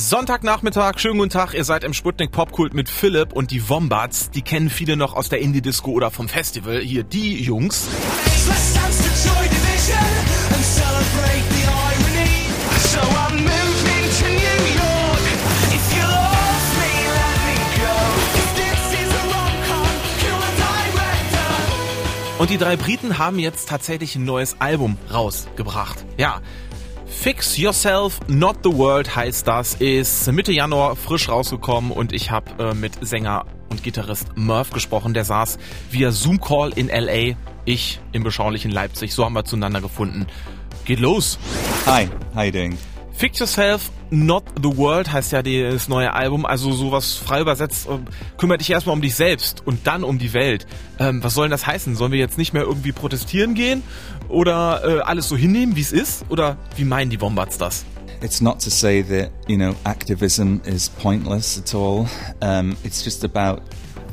Sonntagnachmittag, schönen guten Tag, ihr seid im Sputnik Popkult mit Philipp und die Wombats, die kennen viele noch aus der Indie-Disco oder vom Festival. Hier die Jungs. Und die drei Briten haben jetzt tatsächlich ein neues Album rausgebracht. Ja, Fix Yourself, Not the World heißt das, ist Mitte Januar frisch rausgekommen und ich habe äh, mit Sänger und Gitarrist Murph gesprochen, der saß via Zoom-Call in LA, ich im beschaulichen Leipzig, so haben wir zueinander gefunden. Geht los! Hi, you doing? Fix Yourself, Not the World heißt ja das neue Album, also sowas frei übersetzt, äh, kümmere dich erstmal um dich selbst und dann um die Welt. Ähm, was soll denn das heißen? Sollen wir jetzt nicht mehr irgendwie protestieren gehen oder äh, alles so hinnehmen, wie es ist? Oder wie meinen die Wombats das? It's not to say that, you know, activism is pointless at all. Um, it's just about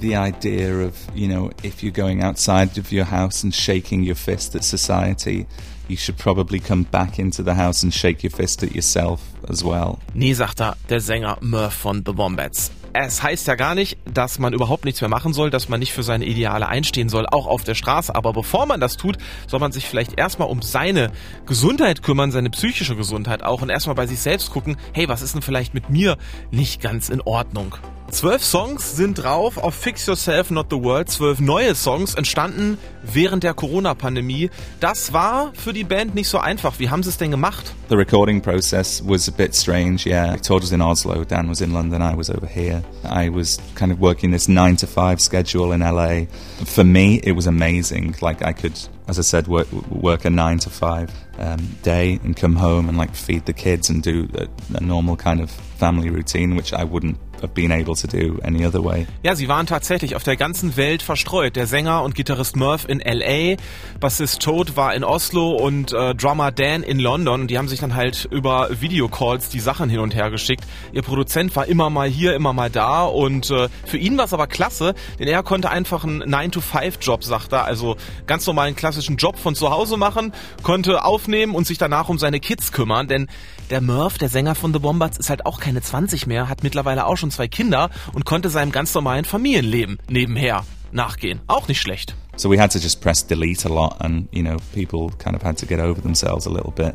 the idea of, you know, if you're going outside of your house and shaking your fist at society, you should probably come back into the house and shake your fist at yourself as well. Nee, sagt er, der Sänger Murph von The Wombats. Es heißt ja gar nicht, dass man überhaupt nichts mehr machen soll, dass man nicht für seine Ideale einstehen soll, auch auf der Straße. Aber bevor man das tut, soll man sich vielleicht erstmal um seine Gesundheit kümmern, seine psychische Gesundheit auch und erstmal bei sich selbst gucken, hey, was ist denn vielleicht mit mir nicht ganz in Ordnung? Zwölf Songs sind drauf auf Fix Yourself Not the World. Zwölf neue Songs entstanden während der Corona-Pandemie. Das war für die Band nicht so einfach. Wie haben sie es denn gemacht? The recording process was a bit strange, yeah. Todd was in Oslo, Dan was in London, I was over here. I was kind of working this nine to five schedule in LA. For me, it was amazing. Like I could, as I said, work, work a nine to five um, day and come home and like feed the kids and do a, a normal kind of family routine, which I wouldn't have been able to do any other way. Ja, sie waren tatsächlich auf der ganzen Welt verstreut. Der Sänger und Gitarrist Murph in LA, Bassist Toad war in Oslo und äh, Drummer Dan in London die haben sich dann halt über Videocalls die Sachen hin und her geschickt. Ihr Produzent war immer mal hier, immer mal da und äh, für ihn war es aber klasse, denn er konnte einfach einen 9-to-5-Job, sagt er, also ganz normalen klassischen Job von zu Hause machen, konnte aufnehmen und sich danach um seine Kids kümmern, denn der Murph, der Sänger von The Wombats, ist halt auch keine 20 mehr, hat mittlerweile auch schon zwei Kinder und konnte seinem ganz normalen Familienleben nebenher nachgehen. Auch nicht schlecht. So we had to just press delete a lot, and you know, people kind of had to get over themselves a little bit,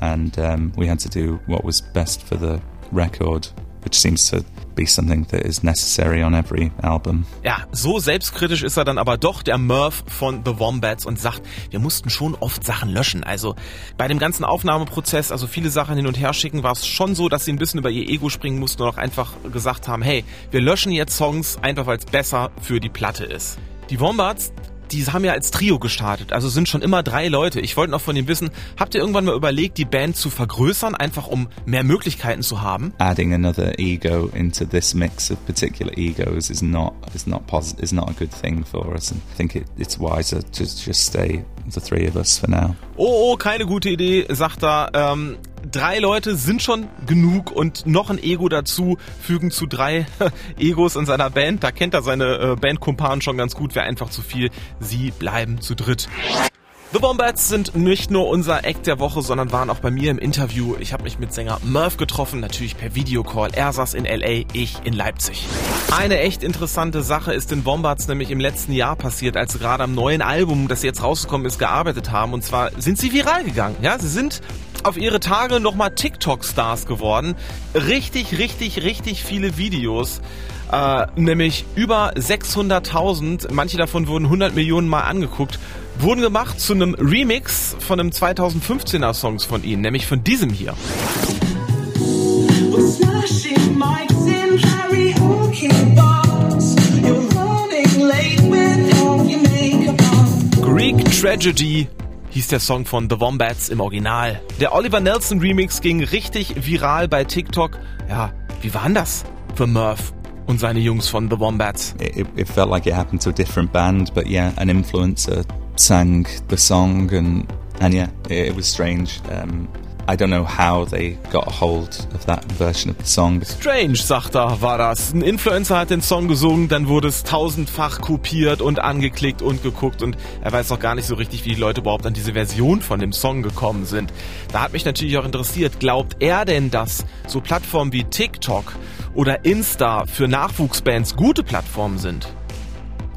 and um, we had to do what was best for the record, which seems to be something that is necessary on every album. Ja, so selbstkritisch ist er dann aber doch der Murph von The Wombats und sagt, wir mussten schon oft Sachen löschen. Also bei dem ganzen Aufnahmeprozess, also viele Sachen hin und her schicken, war es schon so, dass sie ein bisschen über ihr Ego springen mussten und auch einfach gesagt haben, hey, wir löschen jetzt Songs einfach, weil es besser für die Platte ist. Die Wombats, die haben ja als Trio gestartet, also sind schon immer drei Leute. Ich wollte noch von ihm wissen, habt ihr irgendwann mal überlegt, die Band zu vergrößern, einfach um mehr Möglichkeiten zu haben? Adding another ego into this mix of particular egos is not is not posit- is not a good thing for us, and I think it, it's wiser to just stay the three of us for now. Oh, oh, keine gute Idee, sagt er. Ähm, drei Leute sind schon genug und noch ein Ego dazu fügen zu drei Egos in seiner Band. Da kennt er seine äh, Bandkumpanen schon ganz gut. Wäre einfach zu viel. Sie bleiben zu dritt. The Wombats sind nicht nur unser Act der Woche, sondern waren auch bei mir im Interview. Ich habe mich mit Sänger Murph getroffen, natürlich per Videocall. Er saß in LA, ich in Leipzig. Eine echt interessante Sache ist den Wombats nämlich im letzten Jahr passiert, als sie gerade am neuen Album, das jetzt rausgekommen ist, gearbeitet haben. Und zwar sind sie viral gegangen. Ja, sie sind auf ihre Tage nochmal TikTok-Stars geworden. Richtig, richtig, richtig viele Videos. Äh, nämlich über 600.000, manche davon wurden 100 Millionen Mal angeguckt, wurden gemacht zu einem Remix von einem 2015er Songs von ihnen, nämlich von diesem hier. Greek Tragedy hieß der Song von The Wombats im Original. Der Oliver Nelson Remix ging richtig viral bei TikTok. Ja, wie war denn das für Murph und seine Jungs von The Wombats? It, it felt like it happened to a different band, but yeah, an influencer sang the song, and and yeah, it, it was strange. Um, I don't know how they got a hold of that version of the song. Strange, sagt er, war das. Ein Influencer hat den Song gesungen, dann wurde es tausendfach kopiert und angeklickt und geguckt und er weiß auch gar nicht so richtig, wie die Leute überhaupt an diese Version von dem Song gekommen sind. Da hat mich natürlich auch interessiert, glaubt er denn, dass so Plattformen wie TikTok oder Insta für Nachwuchsbands gute Plattformen sind?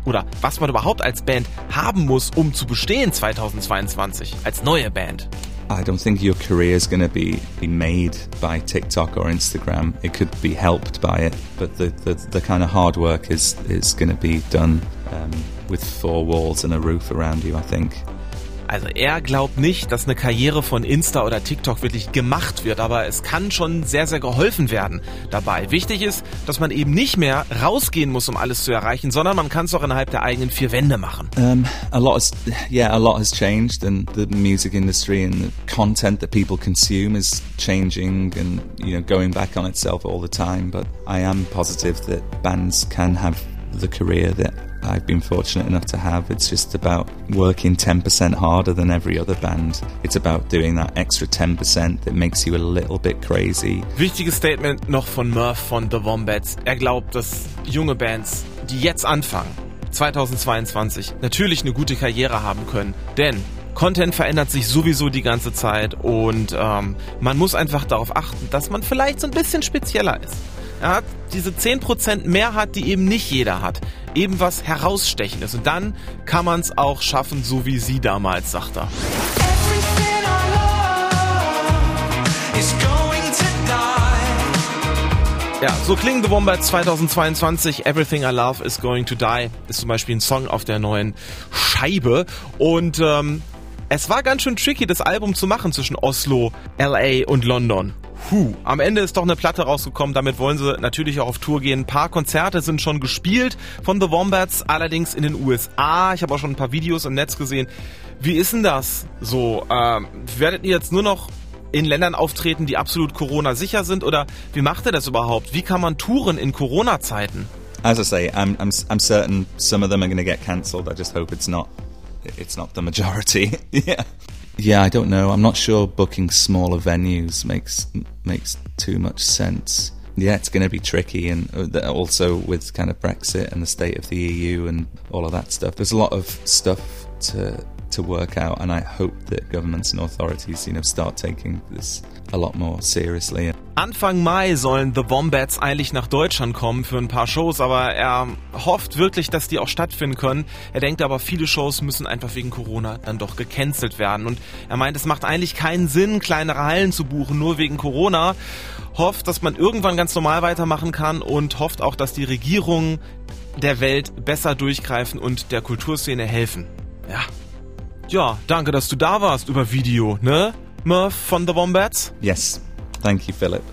Oder was man überhaupt als Band haben muss, um zu bestehen 2022, als neue Band? I don't think your career is going to be, be made by TikTok or Instagram. It could be helped by it, but the, the, the kind of hard work is, is going to be done um, with four walls and a roof around you, I think. Also er glaubt nicht, dass eine Karriere von Insta oder TikTok wirklich gemacht wird, aber es kann schon sehr, sehr geholfen werden dabei. Wichtig ist, dass man eben nicht mehr rausgehen muss, um alles zu erreichen, sondern man kann es auch innerhalb der eigenen vier Wände machen. Um, a lot has, yeah, a lot has changed and the music industry and the content that people consume is changing and, you know, going back on itself all the time. But I am positive that bands can have the career that I've been fortunate enough to have. It's just about working 10% harder than every other band. It's about doing that extra 10% that makes you a little bit crazy. Wichtiges Statement noch von Murph von The Wombats. Er glaubt, dass junge Bands, die jetzt anfangen, 2022, natürlich eine gute Karriere haben können. Denn Content verändert sich sowieso die ganze Zeit und ähm, man muss einfach darauf achten, dass man vielleicht so ein bisschen spezieller ist. Er hat diese 10% mehr hat, die eben nicht jeder hat. Eben was herausstechendes. Und dann kann man es auch schaffen, so wie sie damals, sagt er. Ja, so klingen The Wombats 2022. Everything I Love is Going to Die ist zum Beispiel ein Song auf der neuen Scheibe. Und ähm, es war ganz schön tricky, das Album zu machen zwischen Oslo, LA und London. Puh, am Ende ist doch eine Platte rausgekommen. Damit wollen sie natürlich auch auf Tour gehen. Ein paar Konzerte sind schon gespielt von The Wombats, allerdings in den USA. Ich habe auch schon ein paar Videos im Netz gesehen. Wie ist denn das so? Ähm, werdet ihr jetzt nur noch in Ländern auftreten, die absolut Corona sicher sind? Oder wie macht ihr das überhaupt? Wie kann man touren in Corona-Zeiten? As I say, I'm, I'm, I'm certain some of them are going to get cancelled. I just hope it's not, it's not the majority. yeah. Yeah, I don't know. I'm not sure booking smaller venues makes makes too much sense. Yeah, it's going to be tricky, and uh, also with kind of Brexit and the state of the EU and all of that stuff. There's a lot of stuff to to work out, and I hope that governments and authorities, you know, start taking this a lot more seriously. Anfang Mai sollen The Wombats eigentlich nach Deutschland kommen für ein paar Shows, aber er hofft wirklich, dass die auch stattfinden können. Er denkt aber, viele Shows müssen einfach wegen Corona dann doch gecancelt werden. Und er meint, es macht eigentlich keinen Sinn, kleinere Hallen zu buchen, nur wegen Corona. Hofft, dass man irgendwann ganz normal weitermachen kann und hofft auch, dass die Regierungen der Welt besser durchgreifen und der Kulturszene helfen. Ja, ja, danke, dass du da warst über Video, ne? Murph von The Wombats? Yes. Thank you, Philip.